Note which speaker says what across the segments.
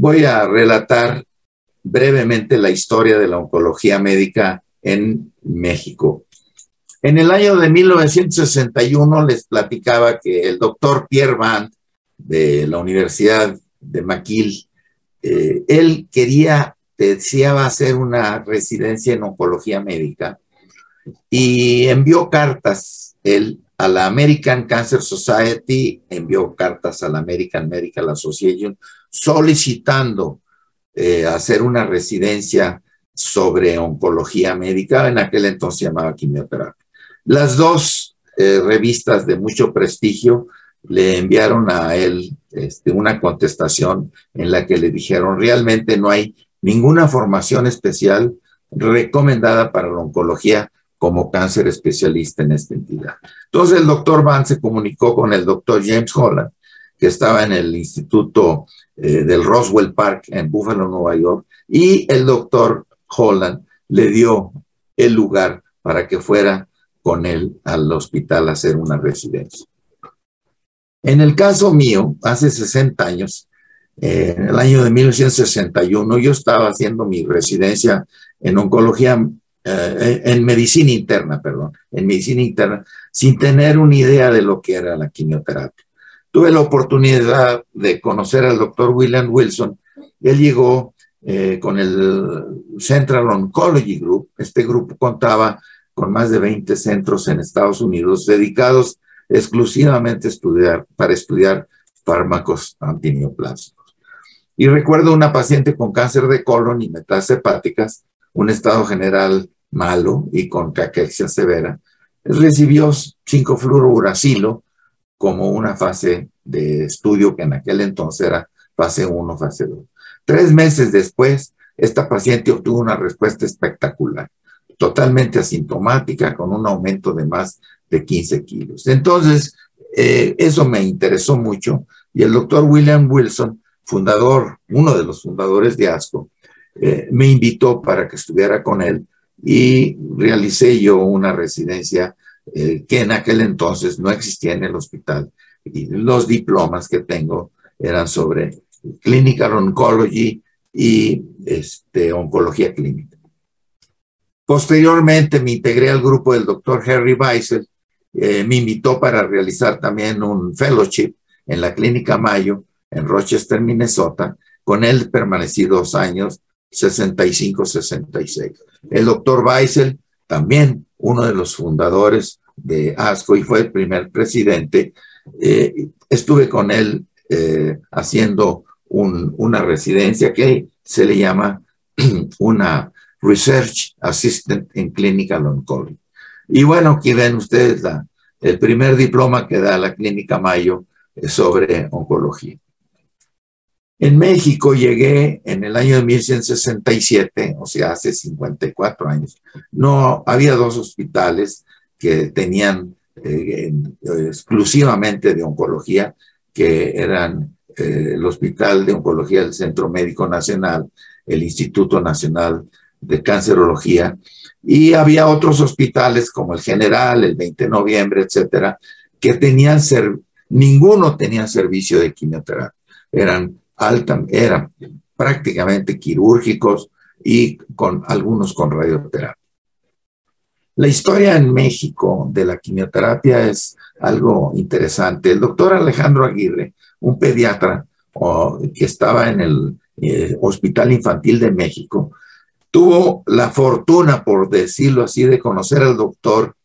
Speaker 1: voy a relatar brevemente la historia de la oncología médica en México. En el año de 1961 les platicaba que el doctor Pierre Van de la Universidad de McGill, eh, él quería, deseaba hacer una residencia en oncología médica y envió cartas, él a la American Cancer Society, envió cartas a la American Medical Association solicitando eh, hacer una residencia sobre oncología médica, en aquel entonces se llamaba quimioterapia. Las dos eh, revistas de mucho prestigio le enviaron a él este, una contestación en la que le dijeron, realmente no hay ninguna formación especial recomendada para la oncología como cáncer especialista en esta entidad. Entonces el doctor Van se comunicó con el doctor James Holland, que estaba en el Instituto eh, del Roswell Park en Buffalo, Nueva York, y el doctor Holland le dio el lugar para que fuera con él al hospital a hacer una residencia. En el caso mío, hace 60 años, eh, en el año de 1961, yo estaba haciendo mi residencia en oncología, eh, en medicina interna, perdón, en medicina interna, sin tener una idea de lo que era la quimioterapia. Tuve la oportunidad de conocer al doctor William Wilson. Él llegó eh, con el Central Oncology Group. Este grupo contaba con más de 20 centros en Estados Unidos dedicados exclusivamente a estudiar, para estudiar fármacos antineoplásicos. Y recuerdo una paciente con cáncer de colon y metástasis hepáticas, un estado general malo y con caquexia severa. Recibió 5-fluorouracilo como una fase de estudio que en aquel entonces era fase 1, fase 2. Tres meses después, esta paciente obtuvo una respuesta espectacular, totalmente asintomática, con un aumento de más de 15 kilos. Entonces, eh, eso me interesó mucho y el doctor William Wilson, fundador, uno de los fundadores de ASCO, eh, me invitó para que estuviera con él y realicé yo una residencia eh, que en aquel entonces no existía en el hospital. Y los diplomas que tengo eran sobre Clinical Oncology y este, Oncología Clínica. Posteriormente me integré al grupo del doctor Harry Weissel, eh, me invitó para realizar también un fellowship en la Clínica Mayo en Rochester, Minnesota. Con él permanecí dos años, 65-66. El doctor Weissel, también uno de los fundadores de ASCO y fue el primer presidente, eh, estuve con él eh, haciendo una residencia que se le llama una Research Assistant in Clinical Oncology. Y bueno, aquí ven ustedes el primer diploma que da la Clínica Mayo sobre oncología. En México llegué en el año de 1167, o sea, hace 54 años. No había dos hospitales, que tenían eh, exclusivamente de oncología, que eran eh, el Hospital de Oncología del Centro Médico Nacional, el Instituto Nacional de Cancerología, y había otros hospitales como el General, el 20 de noviembre, etcétera, que tenían ser, ninguno tenía servicio de quimioterapia. Eran alta, eran prácticamente quirúrgicos y con algunos con radioterapia. La historia en México de la quimioterapia es algo interesante. El doctor Alejandro Aguirre, un pediatra que estaba en el eh, Hospital Infantil de México, tuvo la fortuna, por decirlo así, de conocer al doctor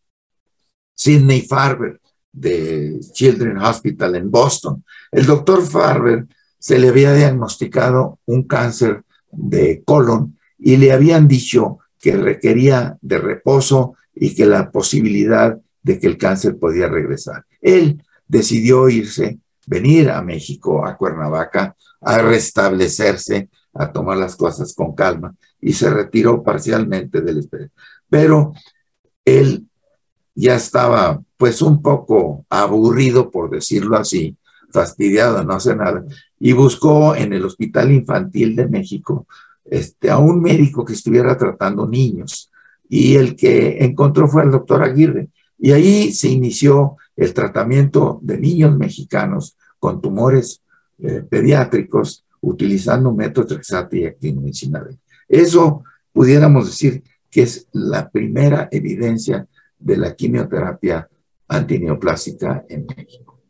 Speaker 1: Sidney Farber de Children's Hospital en Boston. El doctor Farber se le había diagnosticado un cáncer de colon y le habían dicho que requería de reposo y que la posibilidad de que el cáncer podía regresar. Él decidió irse, venir a México, a Cuernavaca, a restablecerse, a tomar las cosas con calma y se retiró parcialmente del especie. Pero él ya estaba pues un poco aburrido, por decirlo así, fastidiado, no hace nada, y buscó en el Hospital Infantil de México este, a un médico que estuviera tratando niños. Y el que encontró fue el doctor Aguirre. Y ahí se inició el tratamiento de niños mexicanos con tumores eh, pediátricos utilizando metotrexate y actinomicina. Eso pudiéramos decir que es la primera evidencia de la quimioterapia antineoplásica en México.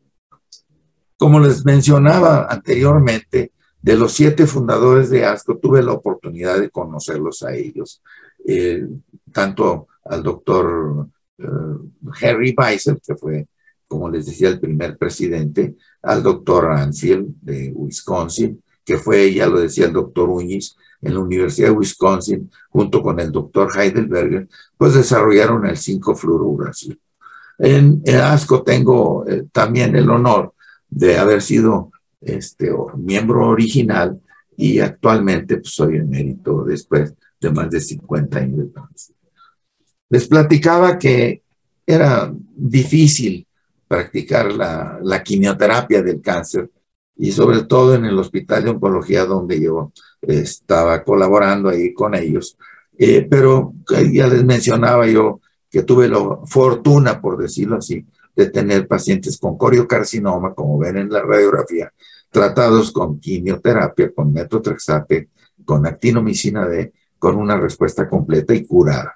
Speaker 1: Como les mencionaba anteriormente, de los siete fundadores de ASCO tuve la oportunidad de conocerlos a ellos, eh, tanto al doctor eh, Harry Weiser, que fue, como les decía, el primer presidente, al doctor Anfield de Wisconsin, que fue, ya lo decía el doctor Uñiz, en la Universidad de Wisconsin, junto con el doctor Heidelberger, pues desarrollaron el 5-fluorouracil. En, en, ASCO tengo eh, también el honor de haber sido este, miembro original y actualmente pues, soy emérito después de más de 50 años Les platicaba que era difícil practicar la, la quimioterapia del cáncer y sobre todo en el Hospital de Oncología donde yo estaba colaborando ahí con ellos. Eh, pero ya les mencionaba yo que tuve la fortuna, por decirlo así, de tener pacientes con coriocarcinoma, como ven en la radiografía, tratados con quimioterapia, con metotrexate, con actinomicina D, con una respuesta completa y curada.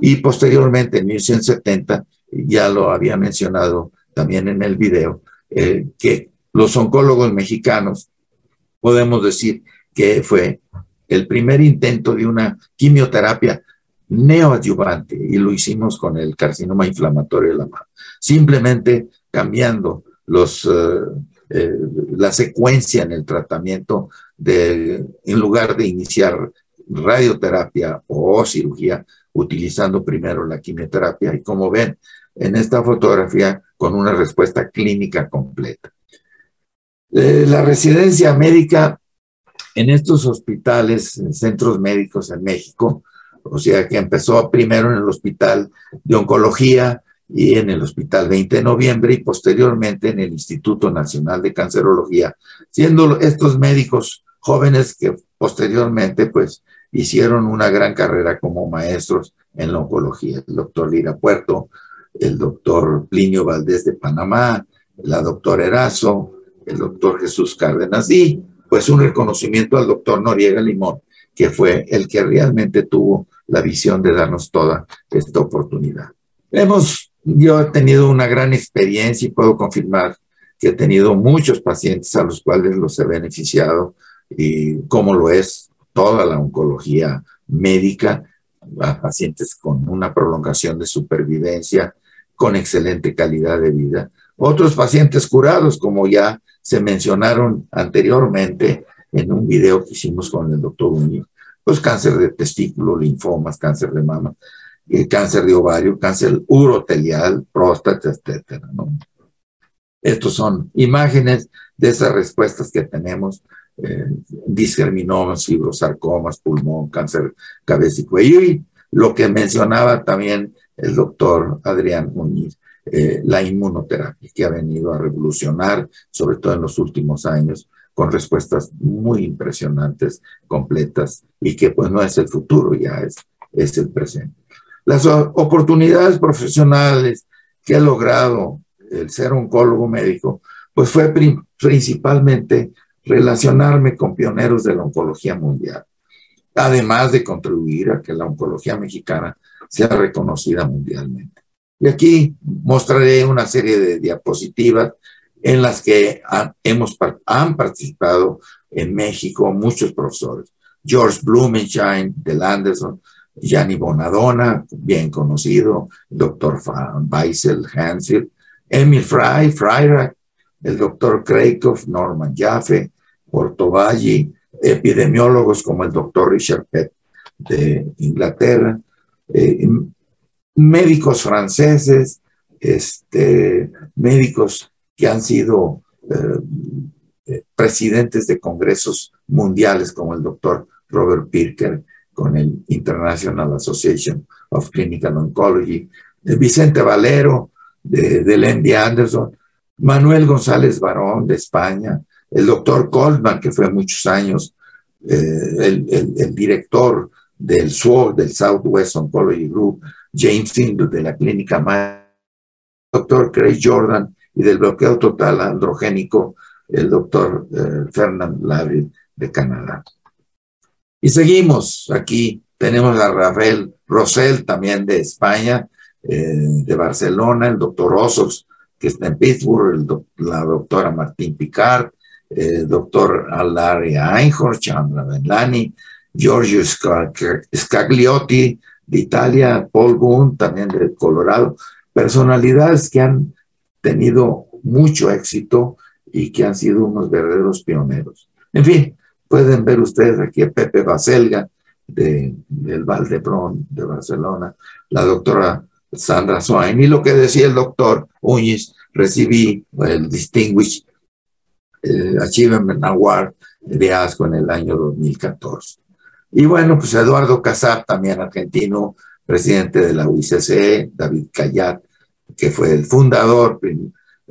Speaker 1: Y posteriormente, en 1970, ya lo había mencionado también en el video, eh, que los oncólogos mexicanos, podemos decir que fue el primer intento de una quimioterapia neoadyuvante y lo hicimos con el carcinoma inflamatorio de la mama, simplemente cambiando los, eh, eh, la secuencia en el tratamiento de, en lugar de iniciar radioterapia o cirugía, utilizando primero la quimioterapia y como ven en esta fotografía con una respuesta clínica completa. Eh, la residencia médica en estos hospitales, en centros médicos en México, o sea que empezó primero en el Hospital de Oncología y en el Hospital 20 de Noviembre y posteriormente en el Instituto Nacional de Cancerología, siendo estos médicos jóvenes que posteriormente pues hicieron una gran carrera como maestros en la oncología. El doctor Lira Puerto, el doctor Plinio Valdés de Panamá, la doctora Erazo, el doctor Jesús Cárdenas y pues un reconocimiento al doctor Noriega Limón, que fue el que realmente tuvo la visión de darnos toda esta oportunidad. Hemos, yo he tenido una gran experiencia y puedo confirmar que he tenido muchos pacientes a los cuales los he beneficiado y como lo es toda la oncología médica, a pacientes con una prolongación de supervivencia, con excelente calidad de vida. Otros pacientes curados, como ya se mencionaron anteriormente en un video que hicimos con el doctor Uñiz, pues cáncer de testículo, linfomas, cáncer de mama, eh, cáncer de ovario, cáncer urotelial, próstata, etcétera, ¿no? Estos son imágenes de esas respuestas que tenemos, eh, disgerminomas, fibrosarcomas, pulmón, cáncer cabeza y cuello, y lo que mencionaba también el doctor Adrián Muñiz, eh, la inmunoterapia, que ha venido a revolucionar, sobre todo en los últimos años, con respuestas muy impresionantes, completas, y que pues no es el futuro, ya es, es el presente. Las oportunidades profesionales que he logrado el ser oncólogo médico, pues fue principalmente relacionarme con pioneros de la oncología mundial, además de contribuir a que la oncología mexicana sea reconocida mundialmente. Y aquí mostraré una serie de diapositivas en las que han, hemos, han participado en México muchos profesores. George Blumenschein del Anderson, Gianni Bonadonna, bien conocido, doctor Weissel Hansel, Emil Freirach, el doctor Kreikov, Norman Jaffe, Portovalli, epidemiólogos como el doctor Richard Pett de Inglaterra, eh, médicos franceses, este, médicos que han sido eh, eh, presidentes de congresos mundiales como el doctor Robert Pirker con el International Association of Clinical Oncology, Vicente Valero de, del Anderson, Manuel González Barón de España, el doctor Goldman, que fue muchos años el, el, director del SWOG, del Southwest Oncology Group, James Single de la clínica Mayo, doctor Craig Jordan y del bloqueo total androgénico, el doctor eh, Fernand Laville de Canadá. Y seguimos aquí. Tenemos a Rafael Rosell, también de España, eh, de Barcelona, el doctor Osos, que está en Pittsburgh, la doctora Martín Picard, el doctor Alaria Einhorn, Chandra Benlani, Giorgio Scagliotti de Italia, Paul Boone, también de Colorado, personalidades que han tenido mucho éxito y que han sido unos verdaderos pioneros. En fin, pueden ver ustedes aquí a Pepe Baselga de, del Valdebrón de Barcelona, la doctora Sandra Swain y lo que decía el doctor Uñiz, recibí el Distinguished eh, Achievement Award de ASCO en el año 2014. Y bueno, pues Eduardo Casab, también argentino, presidente de la UICC, David Cayat, que fue el fundador,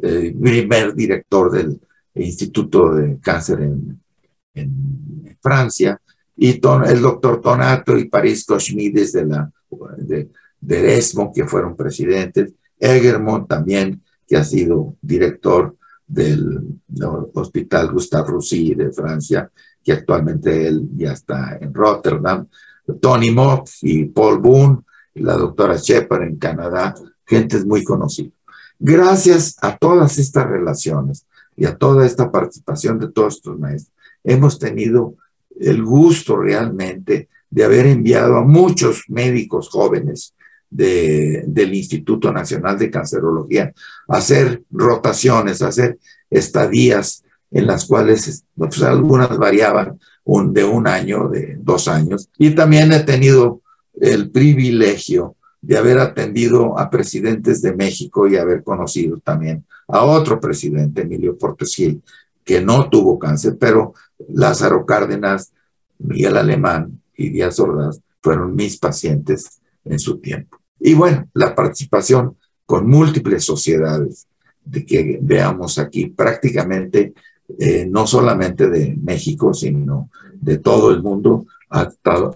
Speaker 1: eh, primer director del Instituto de Cáncer en, Francia, y el doctor Tonato y París Cochmides de, la, de, de ESMO, que fueron presidentes, Egermont también, que ha sido director del Hospital Gustave Roussy de Francia, que actualmente él ya está en Rotterdam, Tony Mock y Paul Boone, la doctora Shepard en Canadá, gente muy conocida. Gracias a todas estas relaciones y a toda esta participación de todos estos maestros, hemos tenido el gusto realmente de haber enviado a muchos médicos jóvenes del Instituto Nacional de Cancerología hacer rotaciones, hacer estadías en las cuales pues, algunas variaban de un año, de dos años. Y también he tenido el privilegio de haber atendido a presidentes de México y haber conocido también a otro presidente, Emilio Portes Gil, que no tuvo cáncer, pero Lázaro Cárdenas, Miguel Alemán y Díaz Ordaz fueron mis pacientes en su tiempo. Y bueno, la participación con múltiples sociedades de que veamos aquí prácticamente eh, no solamente de México, sino de todo el mundo,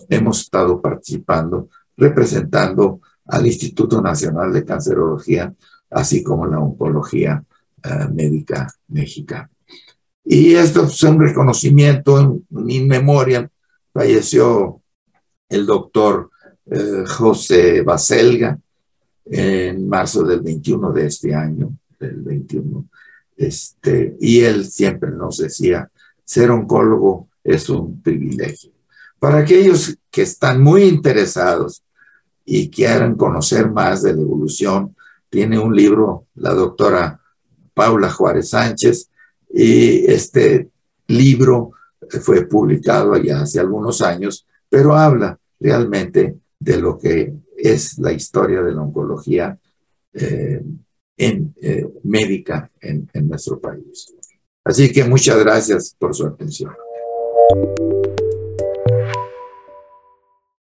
Speaker 1: hemos estado participando, representando al Instituto Nacional de Cancerología, así como la Oncología eh, Médica Mexicana. Y esto es un reconocimiento en, mi memoria. Falleció el doctor eh, José Baselga en marzo del 21 de este año, del 21. Este, y él siempre nos decía, ser oncólogo es un privilegio. Para aquellos que están muy interesados y quieran conocer más de la evolución, tiene un libro la doctora Paula Juárez Sánchez y este libro fue publicado ya hace algunos años, pero habla realmente de lo que es la historia de la oncología eh, en, eh, médica en nuestro país. Así que muchas gracias por su atención.